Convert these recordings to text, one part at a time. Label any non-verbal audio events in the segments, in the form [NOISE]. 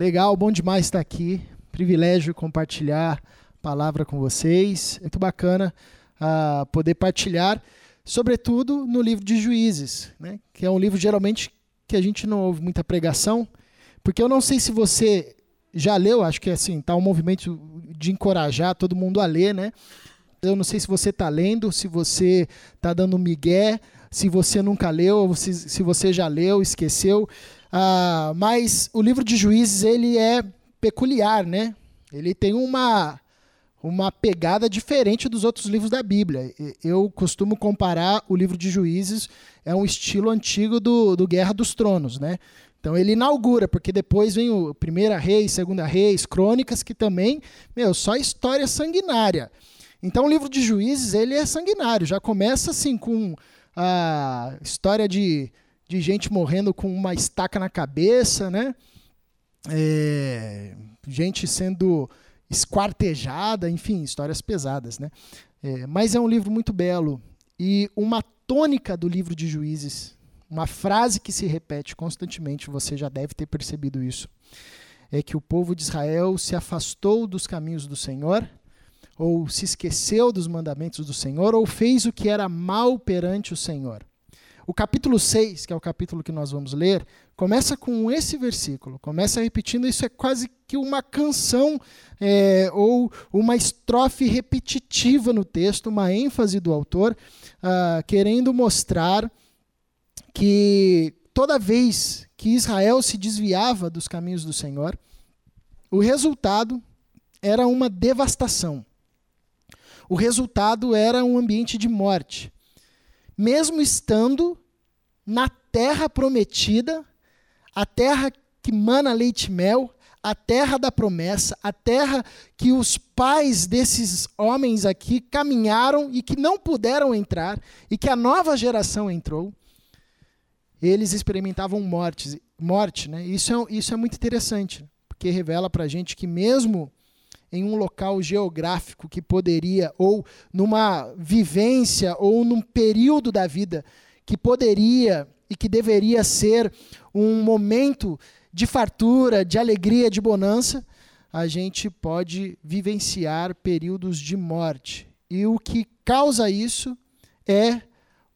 Legal, bom demais estar aqui. Privilégio compartilhar a palavra com vocês. Muito bacana uh, poder partilhar, sobretudo no livro de Juízes, né? que é um livro geralmente que a gente não ouve muita pregação, porque eu não sei se você já leu, acho que assim, tá um movimento de encorajar todo mundo a ler, né? Eu não sei se você está lendo, se você está dando migué, se você nunca leu, se, se você já leu, esqueceu. Ah, mas o livro de Juízes ele é peculiar, né? Ele tem uma uma pegada diferente dos outros livros da Bíblia. Eu costumo comparar o livro de Juízes é um estilo antigo do, do Guerra dos Tronos, né? Então ele inaugura, porque depois vem o Primeira Reis, Segunda Reis, Crônicas, que também, meu, só história sanguinária. Então o livro de Juízes, ele é sanguinário, já começa assim com a história de, de gente morrendo com uma estaca na cabeça, né? É, gente sendo esquartejada, enfim, histórias pesadas, né? É, mas é um livro muito belo e uma tônica do livro de Juízes uma frase que se repete constantemente, você já deve ter percebido isso, é que o povo de Israel se afastou dos caminhos do Senhor, ou se esqueceu dos mandamentos do Senhor, ou fez o que era mal perante o Senhor. O capítulo 6, que é o capítulo que nós vamos ler, começa com esse versículo, começa repetindo, isso é quase que uma canção é, ou uma estrofe repetitiva no texto, uma ênfase do autor, uh, querendo mostrar que toda vez que Israel se desviava dos caminhos do Senhor, o resultado era uma devastação. O resultado era um ambiente de morte. Mesmo estando na terra prometida, a terra que mana leite e mel, a terra da promessa, a terra que os pais desses homens aqui caminharam e que não puderam entrar, e que a nova geração entrou eles experimentavam morte, morte né? Isso é, isso é muito interessante, porque revela para a gente que mesmo em um local geográfico que poderia, ou numa vivência, ou num período da vida que poderia e que deveria ser um momento de fartura, de alegria, de bonança, a gente pode vivenciar períodos de morte. E o que causa isso é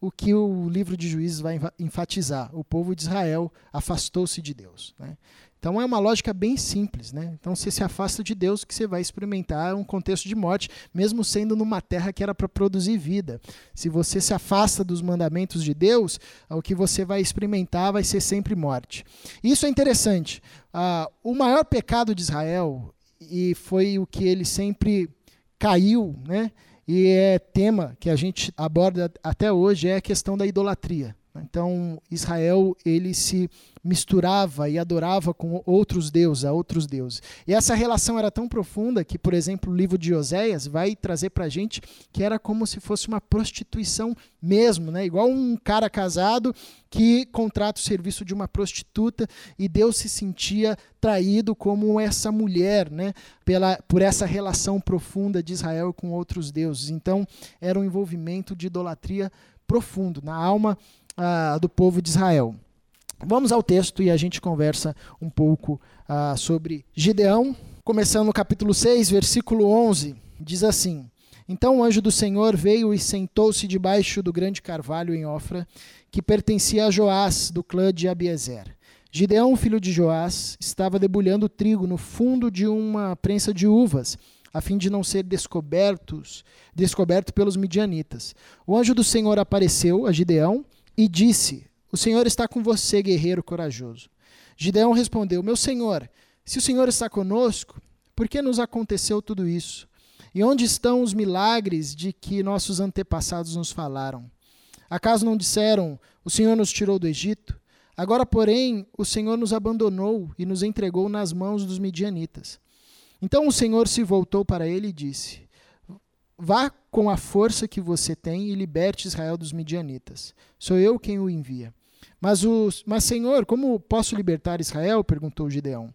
o que o livro de Juízes vai enfatizar. O povo de Israel afastou-se de Deus. Né? Então é uma lógica bem simples. Né? Então você se afasta de Deus que você vai experimentar um contexto de morte, mesmo sendo numa terra que era para produzir vida. Se você se afasta dos mandamentos de Deus, o que você vai experimentar vai ser sempre morte. Isso é interessante. Uh, o maior pecado de Israel, e foi o que ele sempre caiu, né? e é tema que a gente aborda até hoje é a questão da idolatria. Então, Israel ele se misturava e adorava com outros deuses, a outros deuses. E essa relação era tão profunda que, por exemplo, o livro de Oséias vai trazer para a gente que era como se fosse uma prostituição mesmo, né? igual um cara casado que contrata o serviço de uma prostituta e Deus se sentia traído como essa mulher, né? Pela, por essa relação profunda de Israel com outros deuses. Então, era um envolvimento de idolatria profundo na alma do povo de Israel. Vamos ao texto e a gente conversa um pouco uh, sobre Gideão. Começando no capítulo 6, versículo 11, diz assim: Então o anjo do Senhor veio e sentou-se debaixo do grande carvalho em Ofra, que pertencia a Joás, do clã de Abiezer. Gideão, filho de Joás, estava debulhando trigo no fundo de uma prensa de uvas, a fim de não ser descobertos, descoberto pelos midianitas. O anjo do Senhor apareceu a Gideão e disse: O Senhor está com você, guerreiro corajoso. Gideão respondeu: Meu senhor, se o Senhor está conosco, por que nos aconteceu tudo isso? E onde estão os milagres de que nossos antepassados nos falaram? Acaso não disseram: O Senhor nos tirou do Egito? Agora, porém, o Senhor nos abandonou e nos entregou nas mãos dos midianitas. Então o Senhor se voltou para ele e disse: Vá com a força que você tem e liberte Israel dos midianitas. Sou eu quem o envia. Mas, mas Senhor, como posso libertar Israel? perguntou Gideão.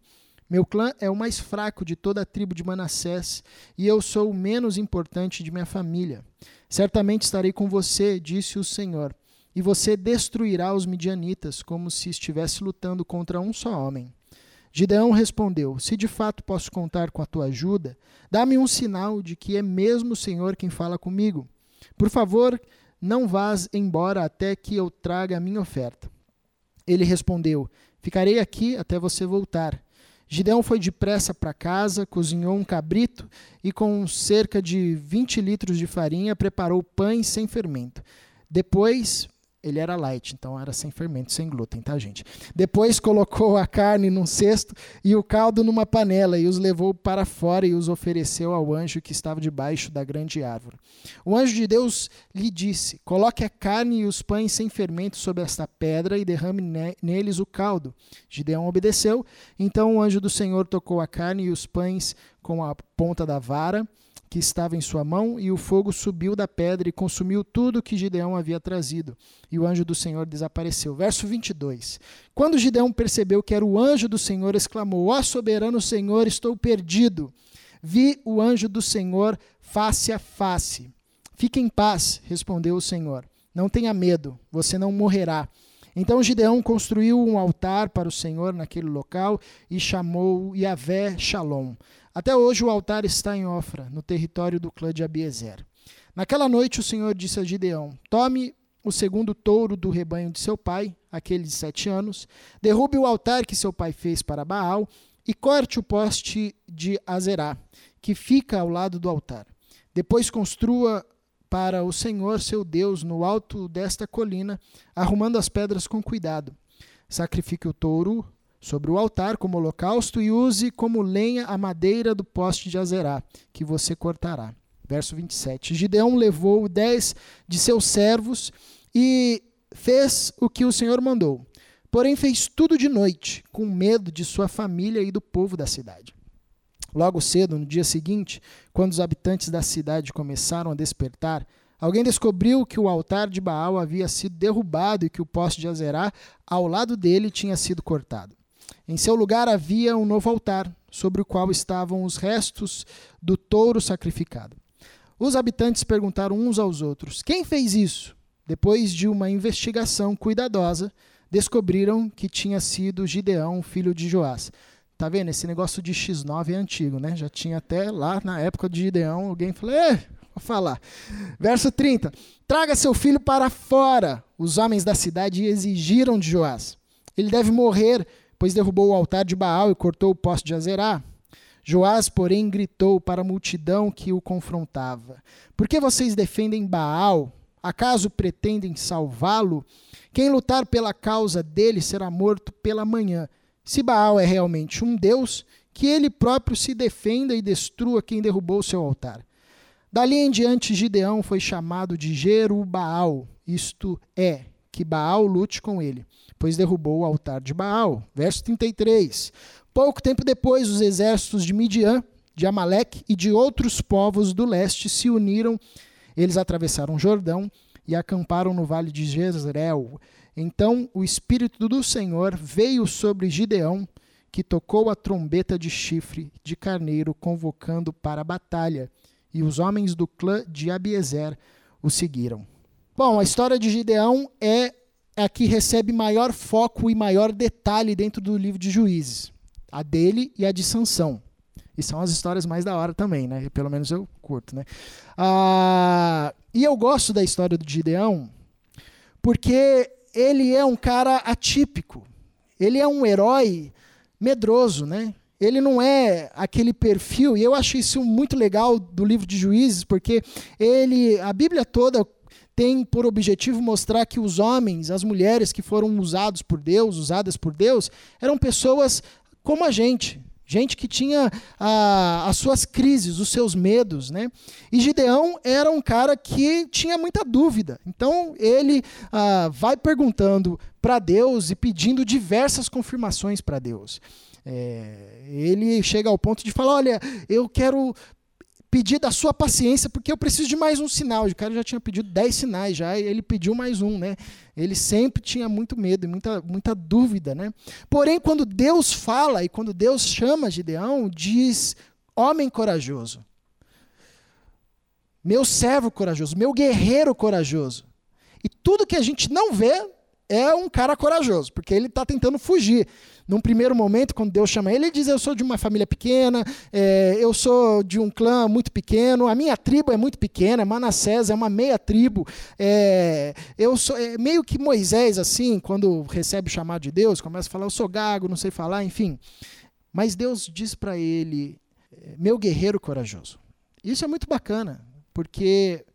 Meu clã é o mais fraco de toda a tribo de Manassés, e eu sou o menos importante de minha família. Certamente estarei com você, disse o Senhor, e você destruirá os midianitas como se estivesse lutando contra um só homem. Gideão respondeu: Se de fato posso contar com a tua ajuda, dá-me um sinal de que é mesmo o Senhor quem fala comigo. Por favor, não vás embora até que eu traga a minha oferta. Ele respondeu: Ficarei aqui até você voltar. Gideão foi depressa para casa, cozinhou um cabrito e, com cerca de 20 litros de farinha, preparou pães sem fermento. Depois ele era light, então era sem fermento, sem glúten, tá, gente? Depois colocou a carne num cesto e o caldo numa panela e os levou para fora e os ofereceu ao anjo que estava debaixo da grande árvore. O anjo de Deus lhe disse: Coloque a carne e os pães sem fermento sobre esta pedra e derrame neles o caldo. Gideão obedeceu. Então o anjo do Senhor tocou a carne e os pães com a ponta da vara que estava em sua mão, e o fogo subiu da pedra e consumiu tudo que Gideão havia trazido. E o anjo do Senhor desapareceu. Verso 22. Quando Gideão percebeu que era o anjo do Senhor, exclamou: Ó soberano Senhor, estou perdido. Vi o anjo do Senhor face a face. Fique em paz, respondeu o Senhor. Não tenha medo, você não morrerá. Então Gideão construiu um altar para o Senhor naquele local e chamou Yahvé Shalom. Até hoje o altar está em Ofra, no território do clã de Abiezer. Naquela noite o Senhor disse a Gideão: Tome o segundo touro do rebanho de seu pai, aquele de sete anos, derrube o altar que seu pai fez para Baal e corte o poste de Azerá, que fica ao lado do altar. Depois construa para o Senhor seu Deus no alto desta colina, arrumando as pedras com cuidado. Sacrifique o touro sobre o altar como holocausto e use como lenha a madeira do poste de Azerá, que você cortará. Verso 27. Gideão levou dez de seus servos e fez o que o Senhor mandou. Porém, fez tudo de noite, com medo de sua família e do povo da cidade. Logo cedo, no dia seguinte, quando os habitantes da cidade começaram a despertar, alguém descobriu que o altar de Baal havia sido derrubado e que o poste de Azerá, ao lado dele, tinha sido cortado. Em seu lugar havia um novo altar, sobre o qual estavam os restos do touro sacrificado. Os habitantes perguntaram uns aos outros: Quem fez isso? Depois de uma investigação cuidadosa, descobriram que tinha sido Gideão, filho de Joás. Tá vendo? Esse negócio de X9 é antigo, né? Já tinha até lá na época de Gideão, alguém falou: "É, vou falar". Verso 30. Traga seu filho para fora. Os homens da cidade exigiram de Joás. Ele deve morrer pois derrubou o altar de Baal e cortou o poste de Azerá. Joás, porém, gritou para a multidão que o confrontava: Por que vocês defendem Baal? Acaso pretendem salvá-lo? Quem lutar pela causa dele será morto pela manhã. Se Baal é realmente um Deus, que ele próprio se defenda e destrua quem derrubou seu altar. Dali em diante, Gideão foi chamado de Jerubaal, isto é, que Baal lute com ele pois derrubou o altar de Baal. Verso 33. Pouco tempo depois, os exércitos de Midian, de Amaleque e de outros povos do leste se uniram. Eles atravessaram o Jordão e acamparam no vale de Jezreel. Então o Espírito do Senhor veio sobre Gideão, que tocou a trombeta de chifre de carneiro, convocando para a batalha. E os homens do clã de Abiezer o seguiram. Bom, a história de Gideão é a que recebe maior foco e maior detalhe dentro do livro de Juízes. A dele e a de Sansão. E são as histórias mais da hora também, né? Pelo menos eu curto, né? Ah, e eu gosto da história do Gideão porque ele é um cara atípico. Ele é um herói medroso, né? Ele não é aquele perfil, e eu acho isso muito legal do livro de Juízes, porque ele, a Bíblia toda tem por objetivo mostrar que os homens, as mulheres que foram usados por Deus, usadas por Deus, eram pessoas como a gente, gente que tinha ah, as suas crises, os seus medos, né? E Gideão era um cara que tinha muita dúvida. Então ele ah, vai perguntando para Deus e pedindo diversas confirmações para Deus. É, ele chega ao ponto de falar: Olha, eu quero pedir da sua paciência, porque eu preciso de mais um sinal. O cara já tinha pedido dez sinais já, e ele pediu mais um, né? Ele sempre tinha muito medo e muita, muita dúvida, né? Porém, quando Deus fala e quando Deus chama Gideão, diz: homem corajoso, meu servo corajoso, meu guerreiro corajoso. E tudo que a gente não vê, é um cara corajoso, porque ele está tentando fugir. Num primeiro momento, quando Deus chama ele, ele diz: Eu sou de uma família pequena, é, eu sou de um clã muito pequeno, a minha tribo é muito pequena, Manassés é uma meia tribo. É, eu sou é, meio que Moisés, assim, quando recebe o chamado de Deus, começa a falar: Eu sou gago, não sei falar, enfim. Mas Deus diz para ele: é, Meu guerreiro corajoso. Isso é muito bacana, porque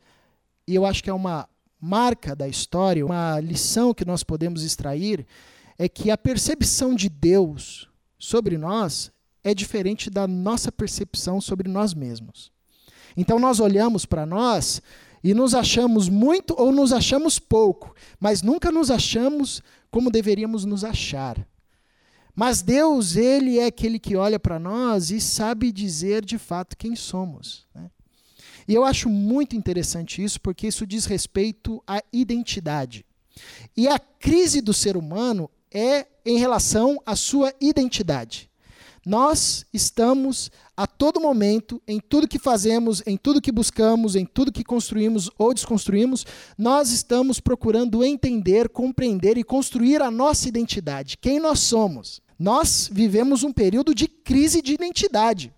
eu acho que é uma marca da história, uma lição que nós podemos extrair é que a percepção de Deus sobre nós é diferente da nossa percepção sobre nós mesmos. Então nós olhamos para nós e nos achamos muito ou nos achamos pouco, mas nunca nos achamos como deveríamos nos achar. Mas Deus, Ele é aquele que olha para nós e sabe dizer de fato quem somos. Né? E eu acho muito interessante isso, porque isso diz respeito à identidade. E a crise do ser humano é em relação à sua identidade. Nós estamos a todo momento, em tudo que fazemos, em tudo que buscamos, em tudo que construímos ou desconstruímos, nós estamos procurando entender, compreender e construir a nossa identidade, quem nós somos. Nós vivemos um período de crise de identidade.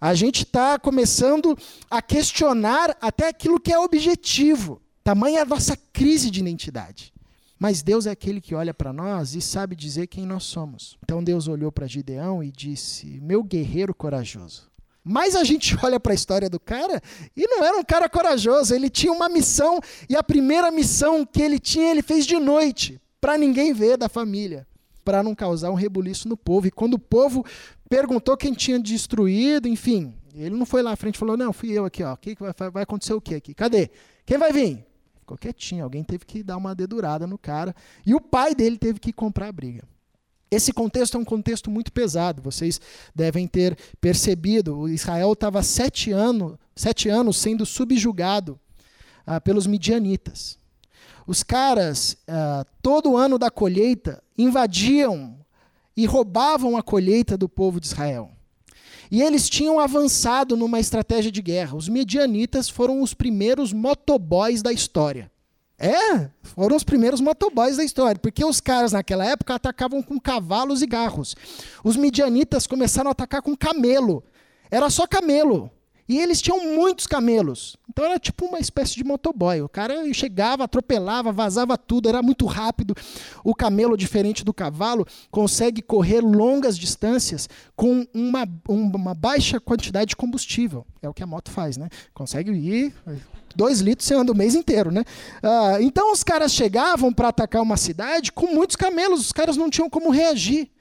A gente está começando a questionar até aquilo que é objetivo. Tamanha a nossa crise de identidade. Mas Deus é aquele que olha para nós e sabe dizer quem nós somos. Então Deus olhou para Gideão e disse: Meu guerreiro corajoso. Mas a gente [LAUGHS] olha para a história do cara e não era um cara corajoso. Ele tinha uma missão e a primeira missão que ele tinha, ele fez de noite, para ninguém ver da família, para não causar um rebuliço no povo. E quando o povo perguntou quem tinha destruído, enfim. Ele não foi lá à frente e falou: Não, fui eu aqui, ó. Que vai, vai acontecer o quê aqui? Cadê? Quem vai vir? Ficou quietinho. Alguém teve que dar uma dedurada no cara. E o pai dele teve que comprar a briga. Esse contexto é um contexto muito pesado, vocês devem ter percebido. O Israel estava sete, ano, sete anos sendo subjugado ah, pelos midianitas. Os caras, ah, todo ano da colheita, invadiam e roubavam a colheita do povo de Israel. E eles tinham avançado numa estratégia de guerra. Os medianitas foram os primeiros motoboys da história. É, foram os primeiros motoboys da história, porque os caras naquela época atacavam com cavalos e garros. Os midianitas começaram a atacar com camelo. Era só camelo. E eles tinham muitos camelos. Então era tipo uma espécie de motoboy. O cara chegava, atropelava, vazava tudo, era muito rápido. O camelo, diferente do cavalo, consegue correr longas distâncias com uma, uma baixa quantidade de combustível. É o que a moto faz, né? Consegue ir dois litros você anda o mês inteiro, né? Ah, então os caras chegavam para atacar uma cidade com muitos camelos, os caras não tinham como reagir.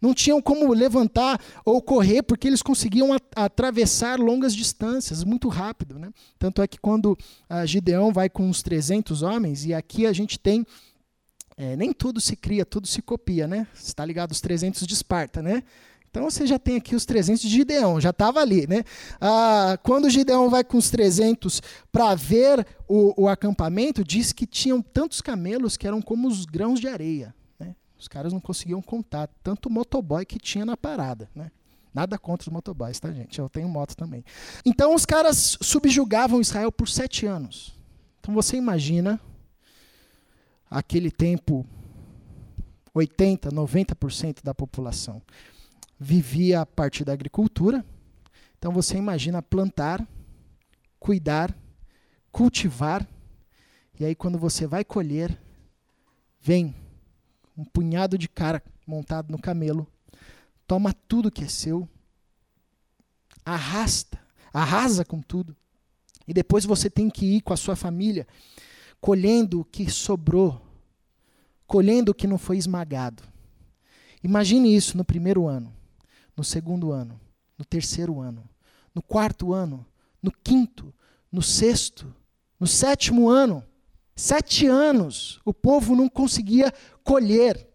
Não tinham como levantar ou correr, porque eles conseguiam atravessar longas distâncias muito rápido. Né? Tanto é que quando Gideão vai com uns 300 homens, e aqui a gente tem. É, nem tudo se cria, tudo se copia, né? Está ligado os 300 de Esparta, né? Então você já tem aqui os 300 de Gideão, já estava ali, né? Ah, quando Gideão vai com os 300 para ver o, o acampamento, diz que tinham tantos camelos que eram como os grãos de areia. Os caras não conseguiam contar tanto motoboy que tinha na parada, né? Nada contra os motoboys, tá, gente? Eu tenho moto também. Então, os caras subjugavam Israel por sete anos. Então, você imagina aquele tempo, 80%, 90% da população vivia a partir da agricultura. Então, você imagina plantar, cuidar, cultivar, e aí, quando você vai colher, vem um punhado de cara montado no camelo, toma tudo que é seu, arrasta, arrasa com tudo, e depois você tem que ir com a sua família colhendo o que sobrou, colhendo o que não foi esmagado. Imagine isso no primeiro ano, no segundo ano, no terceiro ano, no quarto ano, no quinto, no sexto, no sétimo ano. Sete anos o povo não conseguia colher.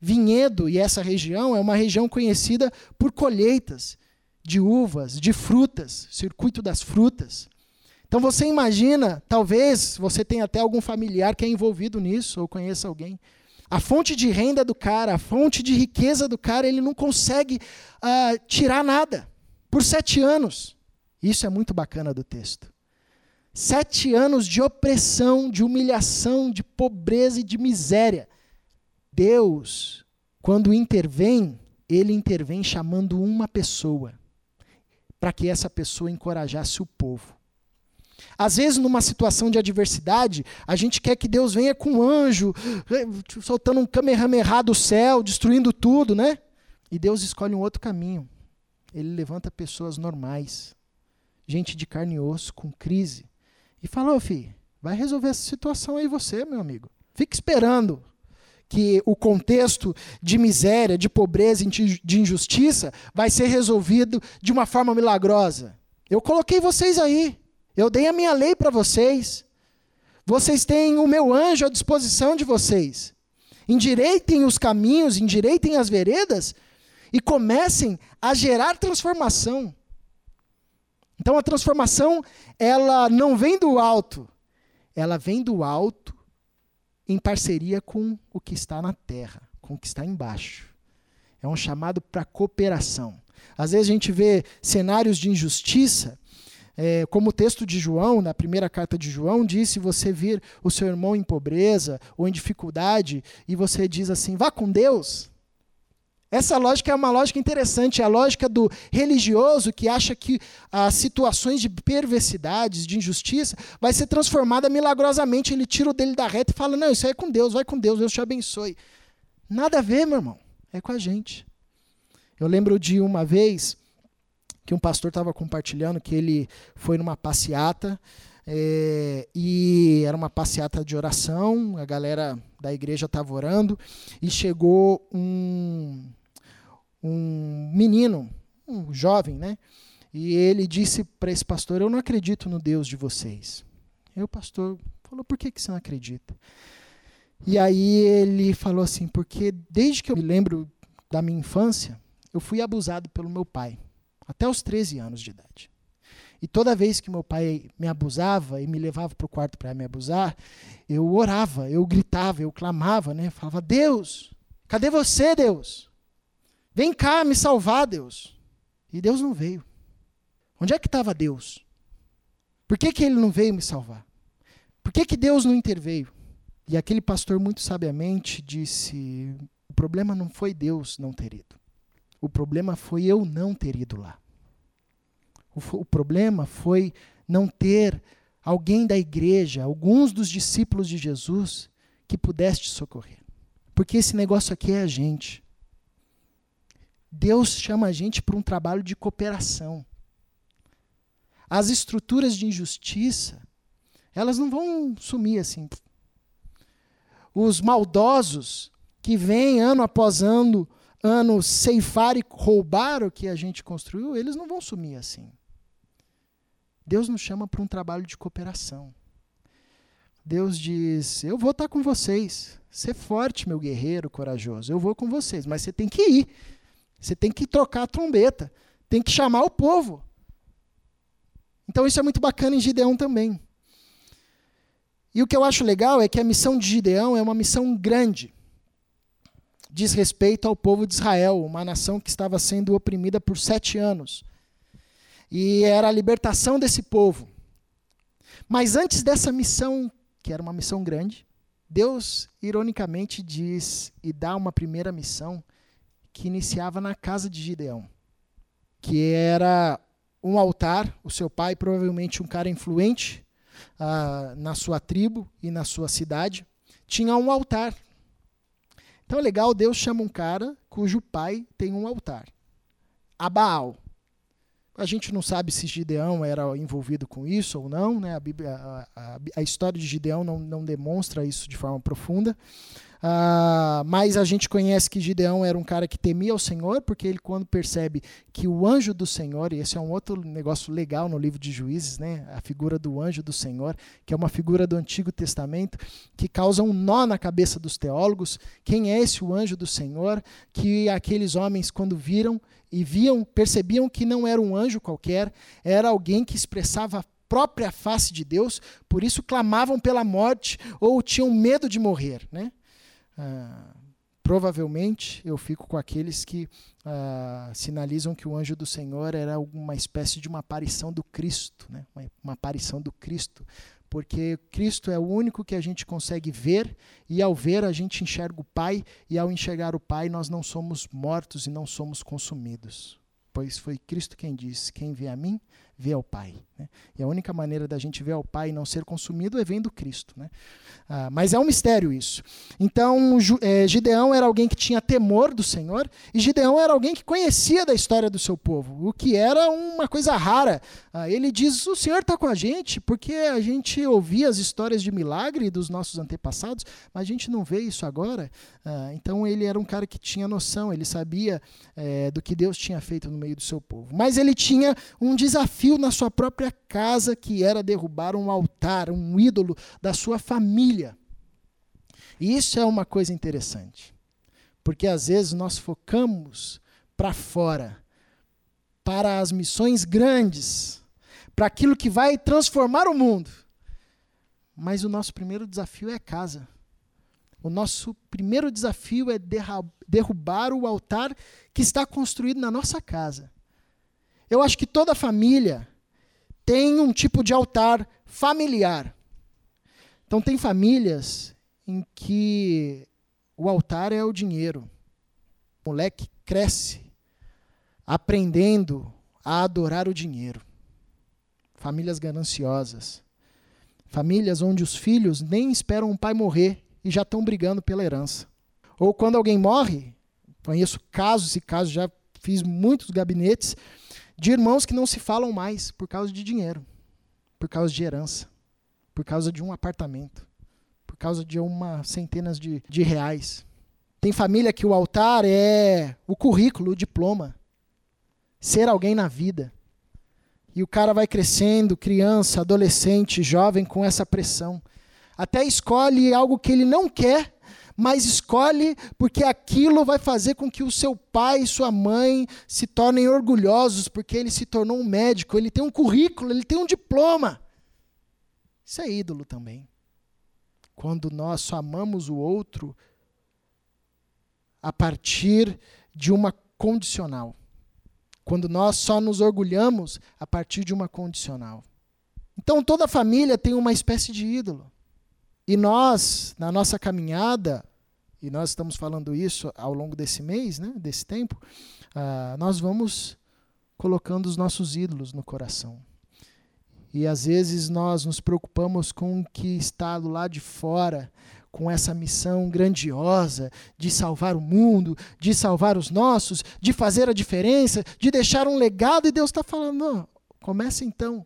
Vinhedo, e essa região é uma região conhecida por colheitas de uvas, de frutas, circuito das frutas. Então você imagina, talvez você tenha até algum familiar que é envolvido nisso, ou conheça alguém. A fonte de renda do cara, a fonte de riqueza do cara, ele não consegue uh, tirar nada por sete anos. Isso é muito bacana do texto. Sete anos de opressão, de humilhação, de pobreza e de miséria. Deus, quando intervém, ele intervém chamando uma pessoa, para que essa pessoa encorajasse o povo. Às vezes, numa situação de adversidade, a gente quer que Deus venha com um anjo, eh, soltando um kamehameha do céu, destruindo tudo, né? E Deus escolhe um outro caminho. Ele levanta pessoas normais, gente de carne e osso, com crise, e fala: Ô, filho, vai resolver essa situação aí você, meu amigo. Fica esperando que o contexto de miséria, de pobreza, de injustiça vai ser resolvido de uma forma milagrosa. Eu coloquei vocês aí. Eu dei a minha lei para vocês. Vocês têm o meu anjo à disposição de vocês. Endireitem os caminhos, endireitem as veredas e comecem a gerar transformação. Então a transformação, ela não vem do alto, ela vem do alto em parceria com o que está na terra, com o que está embaixo. É um chamado para cooperação. Às vezes a gente vê cenários de injustiça é, como o texto de João, na primeira carta de João, diz: se você vir o seu irmão em pobreza ou em dificuldade, e você diz assim, vá com Deus. Essa lógica é uma lógica interessante, é a lógica do religioso que acha que as situações de perversidades, de injustiça, vai ser transformada milagrosamente. Ele tira o dele da reta e fala: Não, isso aí é com Deus, vai com Deus, Deus te abençoe. Nada a ver, meu irmão, é com a gente. Eu lembro de uma vez que um pastor estava compartilhando que ele foi numa passeata é, e era uma passeata de oração, a galera da igreja estava orando e chegou um, um menino, um jovem, né? E ele disse para esse pastor: Eu não acredito no Deus de vocês. E o pastor falou: Por que, que você não acredita? E aí ele falou assim: Porque desde que eu me lembro da minha infância, eu fui abusado pelo meu pai até os 13 anos de idade. E toda vez que meu pai me abusava e me levava para o quarto para me abusar, eu orava, eu gritava, eu clamava, né? Falava: Deus, cadê você, Deus? Vem cá me salvar, Deus. E Deus não veio. Onde é que estava Deus? Por que, que ele não veio me salvar? Por que, que Deus não interveio? E aquele pastor, muito sabiamente, disse: o problema não foi Deus não ter ido. O problema foi eu não ter ido lá. O, o problema foi não ter alguém da igreja, alguns dos discípulos de Jesus, que pudesse te socorrer. Porque esse negócio aqui é a gente. Deus chama a gente para um trabalho de cooperação. As estruturas de injustiça, elas não vão sumir assim. Os maldosos que vêm ano após ano ano ceifar e roubar o que a gente construiu, eles não vão sumir assim. Deus nos chama para um trabalho de cooperação. Deus diz: Eu vou estar com vocês. Ser forte, meu guerreiro corajoso. Eu vou com vocês, mas você tem que ir. Você tem que trocar a trombeta. Tem que chamar o povo. Então isso é muito bacana em Gideão também. E o que eu acho legal é que a missão de Gideão é uma missão grande diz respeito ao povo de Israel, uma nação que estava sendo oprimida por sete anos. E era a libertação desse povo. Mas antes dessa missão, que era uma missão grande, Deus, ironicamente, diz e dá uma primeira missão que iniciava na casa de Gideão, que era um altar. O seu pai, provavelmente um cara influente uh, na sua tribo e na sua cidade, tinha um altar então é legal, Deus chama um cara cujo pai tem um altar. A Baal. A gente não sabe se Gideão era envolvido com isso ou não, né? a, Bíblia, a, a, a história de Gideão não, não demonstra isso de forma profunda. Uh, mas a gente conhece que Gideão era um cara que temia o Senhor, porque ele, quando percebe que o anjo do Senhor, e esse é um outro negócio legal no livro de Juízes, né? a figura do anjo do Senhor, que é uma figura do Antigo Testamento, que causa um nó na cabeça dos teólogos. Quem é esse o anjo do Senhor? Que aqueles homens, quando viram e viam, percebiam que não era um anjo qualquer, era alguém que expressava a própria face de Deus, por isso clamavam pela morte ou tinham medo de morrer. Né? Ah, provavelmente eu fico com aqueles que ah, sinalizam que o anjo do Senhor era uma espécie de uma aparição do Cristo, né? uma, uma aparição do Cristo porque Cristo é o único que a gente consegue ver, e ao ver a gente enxerga o Pai, e ao enxergar o Pai nós não somos mortos e não somos consumidos. Pois foi Cristo quem disse: Quem vê a mim, vê ao Pai. Né? E a única maneira da gente ver ao Pai e não ser consumido é vendo Cristo. Né? Ah, mas é um mistério isso. Então, é, Gideão era alguém que tinha temor do Senhor, e Gideão era alguém que conhecia da história do seu povo, o que era uma coisa rara. Ah, ele diz: O Senhor está com a gente, porque a gente ouvia as histórias de milagre dos nossos antepassados, mas a gente não vê isso agora. Ah, então, ele era um cara que tinha noção, ele sabia é, do que Deus tinha feito no meio do seu povo. Mas ele tinha um desafio na sua própria casa, que era derrubar um altar, um ídolo da sua família. E isso é uma coisa interessante, porque às vezes nós focamos para fora, para as missões grandes, para aquilo que vai transformar o mundo. Mas o nosso primeiro desafio é casa. O nosso primeiro desafio é derrubar o altar que está construído na nossa casa. Eu acho que toda família tem um tipo de altar familiar. Então, tem famílias em que o altar é o dinheiro. O moleque cresce aprendendo a adorar o dinheiro. Famílias gananciosas. Famílias onde os filhos nem esperam o pai morrer e já estão brigando pela herança. Ou quando alguém morre, conheço casos e casos, já fiz muitos gabinetes de irmãos que não se falam mais por causa de dinheiro, por causa de herança, por causa de um apartamento, por causa de uma centenas de, de reais. Tem família que o altar é o currículo, o diploma, ser alguém na vida. E o cara vai crescendo, criança, adolescente, jovem, com essa pressão. Até escolhe algo que ele não quer mas escolhe porque aquilo vai fazer com que o seu pai e sua mãe se tornem orgulhosos, porque ele se tornou um médico, ele tem um currículo, ele tem um diploma. Isso é ídolo também. Quando nós só amamos o outro a partir de uma condicional. Quando nós só nos orgulhamos a partir de uma condicional. Então toda família tem uma espécie de ídolo. E nós, na nossa caminhada, e nós estamos falando isso ao longo desse mês, né, desse tempo, uh, nós vamos colocando os nossos ídolos no coração. E às vezes nós nos preocupamos com o que está do lado de fora, com essa missão grandiosa de salvar o mundo, de salvar os nossos, de fazer a diferença, de deixar um legado, e Deus está falando: comece então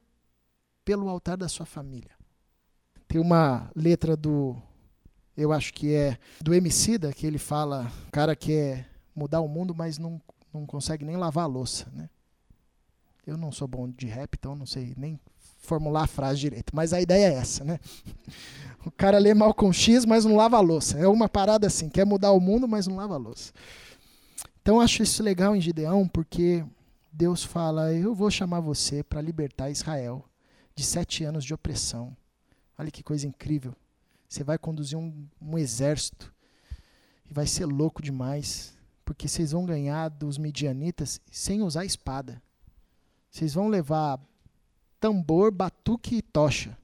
pelo altar da sua família. Tem uma letra do, eu acho que é do Emicida, que ele fala, o cara quer mudar o mundo, mas não, não consegue nem lavar a louça, né? Eu não sou bom de rap, então não sei nem formular a frase direito, mas a ideia é essa, né? [LAUGHS] O cara lê mal com X, mas não lava a louça. É uma parada assim, quer mudar o mundo, mas não lava a louça. Então acho isso legal em Gideão, porque Deus fala: Eu vou chamar você para libertar Israel de sete anos de opressão. Olha que coisa incrível. Você vai conduzir um, um exército e vai ser louco demais, porque vocês vão ganhar dos midianitas sem usar espada. Vocês vão levar tambor, batuque e tocha.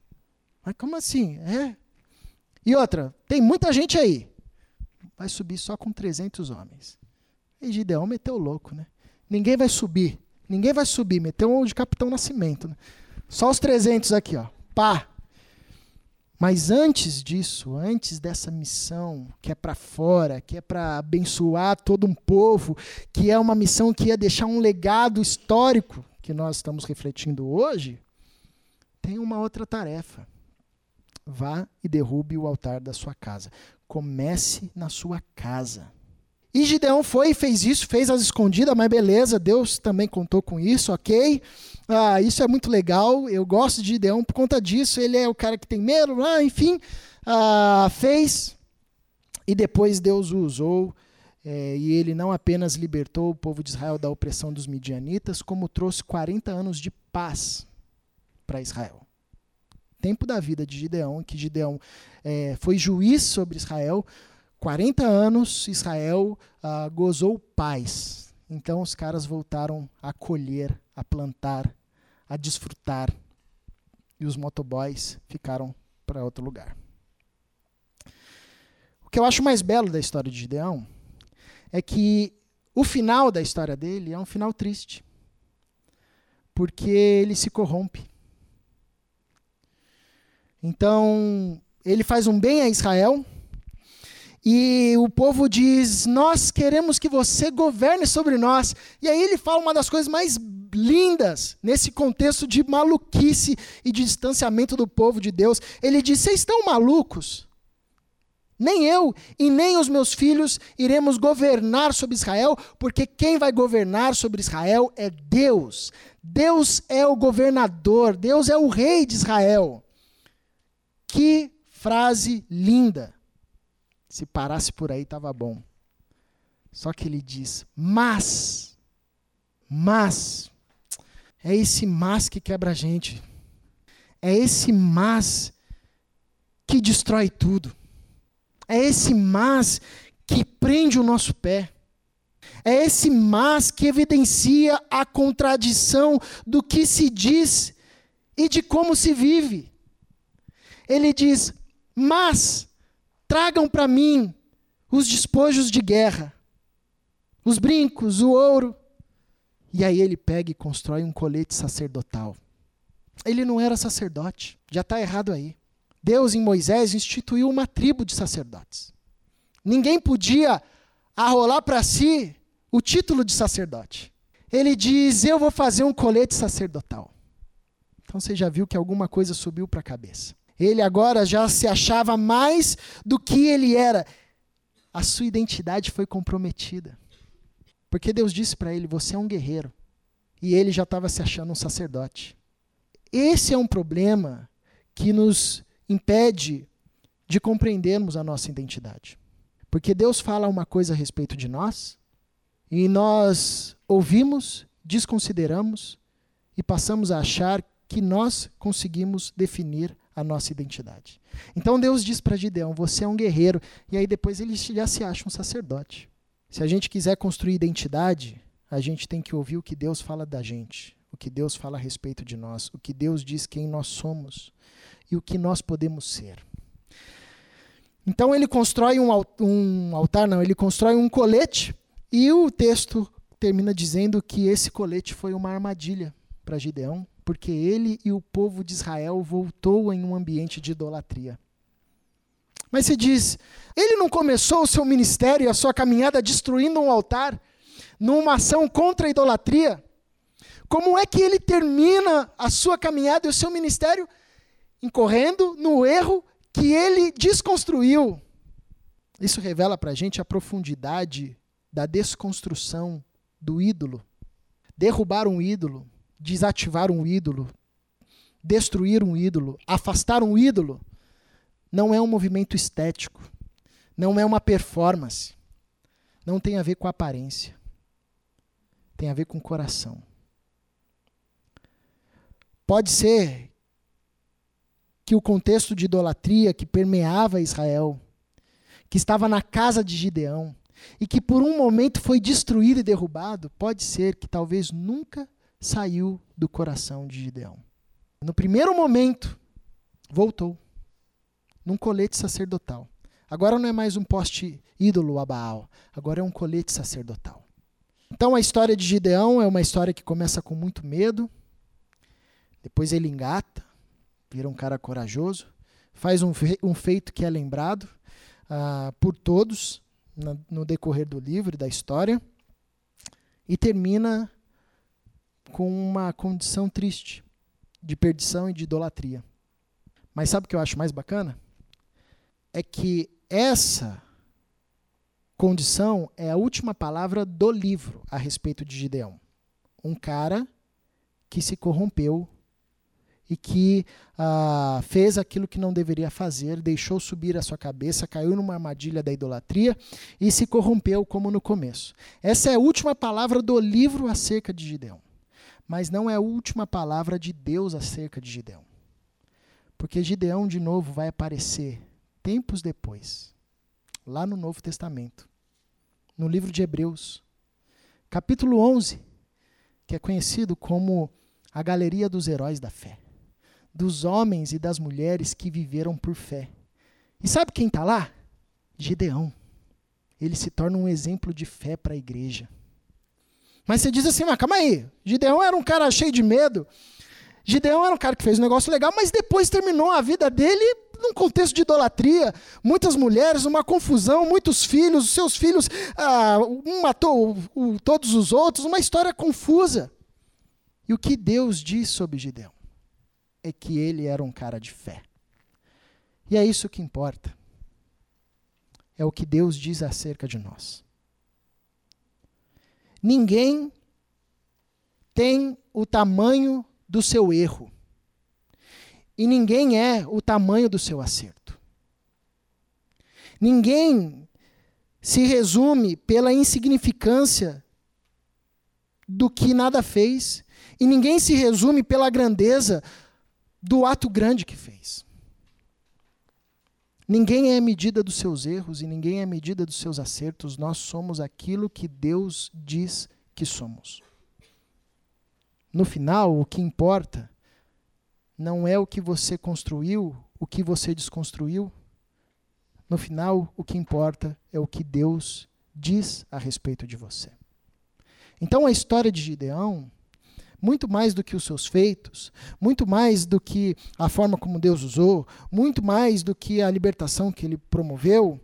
Mas como assim? É. E outra, tem muita gente aí. Vai subir só com 300 homens. E Gideão meteu louco, né? Ninguém vai subir. Ninguém vai subir. Meteu um de Capitão Nascimento. Né? Só os 300 aqui, ó. Pá. Mas antes disso, antes dessa missão que é para fora, que é para abençoar todo um povo, que é uma missão que ia deixar um legado histórico que nós estamos refletindo hoje, tem uma outra tarefa. Vá e derrube o altar da sua casa. Comece na sua casa. E Gideão foi e fez isso, fez as escondidas, mas beleza, Deus também contou com isso, ok? Ah, isso é muito legal, eu gosto de Gideão por conta disso, ele é o cara que tem medo, ah, enfim, ah, fez. E depois Deus o usou, é, e ele não apenas libertou o povo de Israel da opressão dos midianitas, como trouxe 40 anos de paz para Israel. Tempo da vida de Gideão, que Gideão é, foi juiz sobre Israel, 40 anos Israel uh, gozou paz. Então os caras voltaram a colher, a plantar, a desfrutar. e os motoboys ficaram para outro lugar. O que eu acho mais belo da história de Gideão é que o final da história dele é um final triste. Porque ele se corrompe. Então, ele faz um bem a Israel. E o povo diz: Nós queremos que você governe sobre nós. E aí ele fala uma das coisas mais lindas nesse contexto de maluquice e de distanciamento do povo de Deus. Ele diz: Vocês estão malucos? Nem eu e nem os meus filhos iremos governar sobre Israel, porque quem vai governar sobre Israel é Deus. Deus é o governador, Deus é o rei de Israel. Que frase linda. Se parasse por aí, estava bom. Só que ele diz: mas, mas, é esse mas que quebra a gente. É esse mas que destrói tudo. É esse mas que prende o nosso pé. É esse mas que evidencia a contradição do que se diz e de como se vive. Ele diz: Mas tragam para mim os despojos de guerra, os brincos, o ouro. E aí ele pega e constrói um colete sacerdotal. Ele não era sacerdote, já está errado aí. Deus em Moisés instituiu uma tribo de sacerdotes. Ninguém podia arrolar para si o título de sacerdote. Ele diz: Eu vou fazer um colete sacerdotal. Então você já viu que alguma coisa subiu para a cabeça. Ele agora já se achava mais do que ele era. A sua identidade foi comprometida. Porque Deus disse para ele: Você é um guerreiro. E ele já estava se achando um sacerdote. Esse é um problema que nos impede de compreendermos a nossa identidade. Porque Deus fala uma coisa a respeito de nós e nós ouvimos, desconsideramos e passamos a achar que nós conseguimos definir a nossa identidade. Então Deus diz para Gideão: Você é um guerreiro, e aí depois ele já se acha um sacerdote. Se a gente quiser construir identidade, a gente tem que ouvir o que Deus fala da gente, o que Deus fala a respeito de nós, o que Deus diz quem nós somos e o que nós podemos ser. Então ele constrói um, um altar, não, ele constrói um colete e o texto termina dizendo que esse colete foi uma armadilha para Gideão, porque ele e o povo de Israel voltou em um ambiente de idolatria. Mas se diz, ele não começou o seu ministério e a sua caminhada destruindo um altar, numa ação contra a idolatria? Como é que ele termina a sua caminhada e o seu ministério incorrendo no erro que ele desconstruiu. Isso revela para a gente a profundidade da desconstrução do ídolo. Derrubar um ídolo, desativar um ídolo, destruir um ídolo, afastar um ídolo, não é um movimento estético, não é uma performance, não tem a ver com aparência, tem a ver com o coração. Pode ser que o contexto de idolatria que permeava Israel, que estava na casa de Gideão, e que por um momento foi destruído e derrubado, pode ser que talvez nunca saiu do coração de Gideão. No primeiro momento, voltou num colete sacerdotal. Agora não é mais um poste ídolo a Baal, agora é um colete sacerdotal. Então a história de Gideão é uma história que começa com muito medo, depois ele engata, vira um cara corajoso, faz um, fe um feito que é lembrado uh, por todos no, no decorrer do livro e da história, e termina com uma condição triste de perdição e de idolatria. Mas sabe o que eu acho mais bacana? É que essa condição é a última palavra do livro a respeito de Gideão. Um cara que se corrompeu e que ah, fez aquilo que não deveria fazer, deixou subir a sua cabeça, caiu numa armadilha da idolatria e se corrompeu como no começo. Essa é a última palavra do livro acerca de Gideão, mas não é a última palavra de Deus acerca de Gideão. Porque Gideão, de novo, vai aparecer tempos depois, lá no Novo Testamento, no livro de Hebreus, capítulo 11, que é conhecido como a Galeria dos Heróis da Fé dos homens e das mulheres que viveram por fé. E sabe quem está lá? Gideão. Ele se torna um exemplo de fé para a igreja. Mas você diz assim, mas calma aí, Gideão era um cara cheio de medo. Gideão era um cara que fez um negócio legal, mas depois terminou a vida dele num contexto de idolatria. Muitas mulheres, uma confusão, muitos filhos, os seus filhos, ah, um matou o, todos os outros, uma história confusa. E o que Deus diz sobre Gideão? É que ele era um cara de fé. E é isso que importa. É o que Deus diz acerca de nós. Ninguém tem o tamanho do seu erro. E ninguém é o tamanho do seu acerto. Ninguém se resume pela insignificância do que nada fez, e ninguém se resume pela grandeza do ato grande que fez. Ninguém é a medida dos seus erros e ninguém é a medida dos seus acertos. Nós somos aquilo que Deus diz que somos. No final, o que importa não é o que você construiu, o que você desconstruiu. No final, o que importa é o que Deus diz a respeito de você. Então, a história de Gideão muito mais do que os seus feitos, muito mais do que a forma como Deus usou, muito mais do que a libertação que ele promoveu.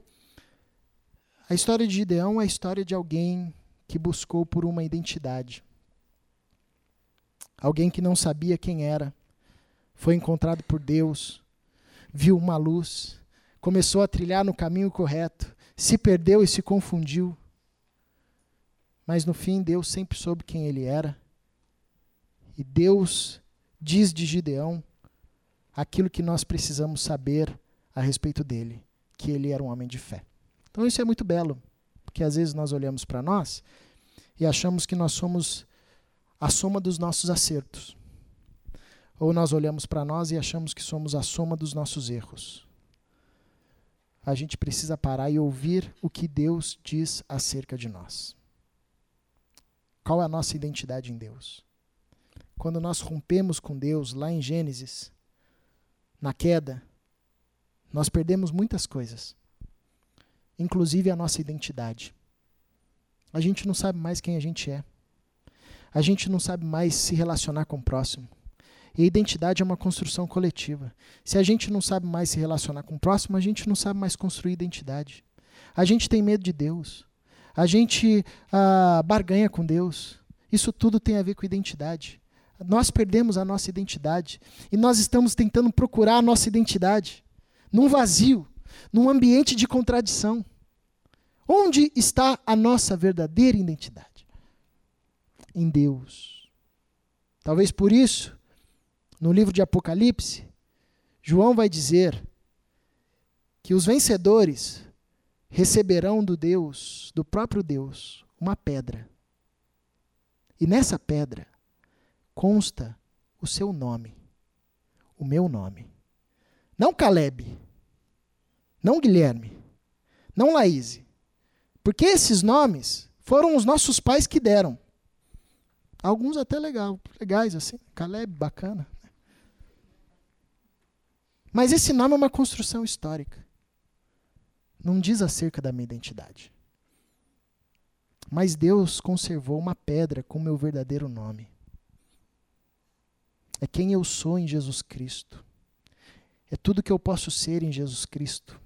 A história de Gideão é a história de alguém que buscou por uma identidade. Alguém que não sabia quem era, foi encontrado por Deus, viu uma luz, começou a trilhar no caminho correto, se perdeu e se confundiu. Mas no fim, Deus sempre soube quem ele era e Deus diz de Gideão aquilo que nós precisamos saber a respeito dele, que ele era um homem de fé. Então isso é muito belo, porque às vezes nós olhamos para nós e achamos que nós somos a soma dos nossos acertos. Ou nós olhamos para nós e achamos que somos a soma dos nossos erros. A gente precisa parar e ouvir o que Deus diz acerca de nós. Qual é a nossa identidade em Deus? Quando nós rompemos com Deus, lá em Gênesis, na queda, nós perdemos muitas coisas, inclusive a nossa identidade. A gente não sabe mais quem a gente é. A gente não sabe mais se relacionar com o próximo. E a identidade é uma construção coletiva. Se a gente não sabe mais se relacionar com o próximo, a gente não sabe mais construir identidade. A gente tem medo de Deus. A gente ah, barganha com Deus. Isso tudo tem a ver com identidade nós perdemos a nossa identidade e nós estamos tentando procurar a nossa identidade num vazio, num ambiente de contradição. Onde está a nossa verdadeira identidade? Em Deus. Talvez por isso, no livro de Apocalipse, João vai dizer que os vencedores receberão do Deus, do próprio Deus, uma pedra. E nessa pedra consta o seu nome, o meu nome. Não Caleb, não Guilherme, não Laís. Porque esses nomes foram os nossos pais que deram. Alguns até legal, legais assim, Caleb, bacana. Mas esse nome é uma construção histórica. Não diz acerca da minha identidade. Mas Deus conservou uma pedra com meu verdadeiro nome é quem eu sou em Jesus Cristo. É tudo que eu posso ser em Jesus Cristo.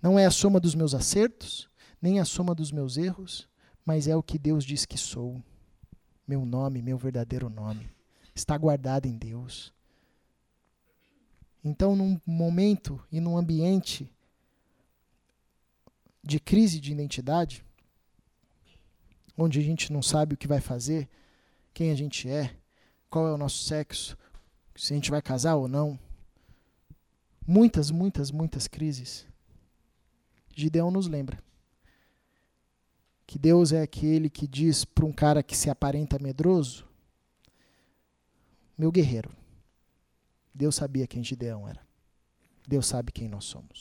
Não é a soma dos meus acertos, nem a soma dos meus erros, mas é o que Deus diz que sou. Meu nome, meu verdadeiro nome. Está guardado em Deus. Então, num momento e num ambiente de crise de identidade, onde a gente não sabe o que vai fazer, quem a gente é, qual é o nosso sexo, se a gente vai casar ou não. Muitas, muitas, muitas crises. Gideão nos lembra que Deus é aquele que diz para um cara que se aparenta medroso: Meu guerreiro. Deus sabia quem Gideão era. Deus sabe quem nós somos.